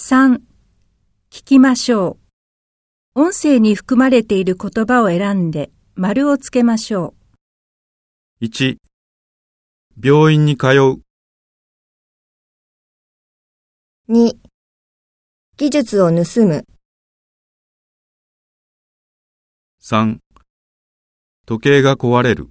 3. 聞きましょう。音声に含まれている言葉を選んで丸をつけましょう。1病院に通う、2技術を盗む、3時計が壊れる。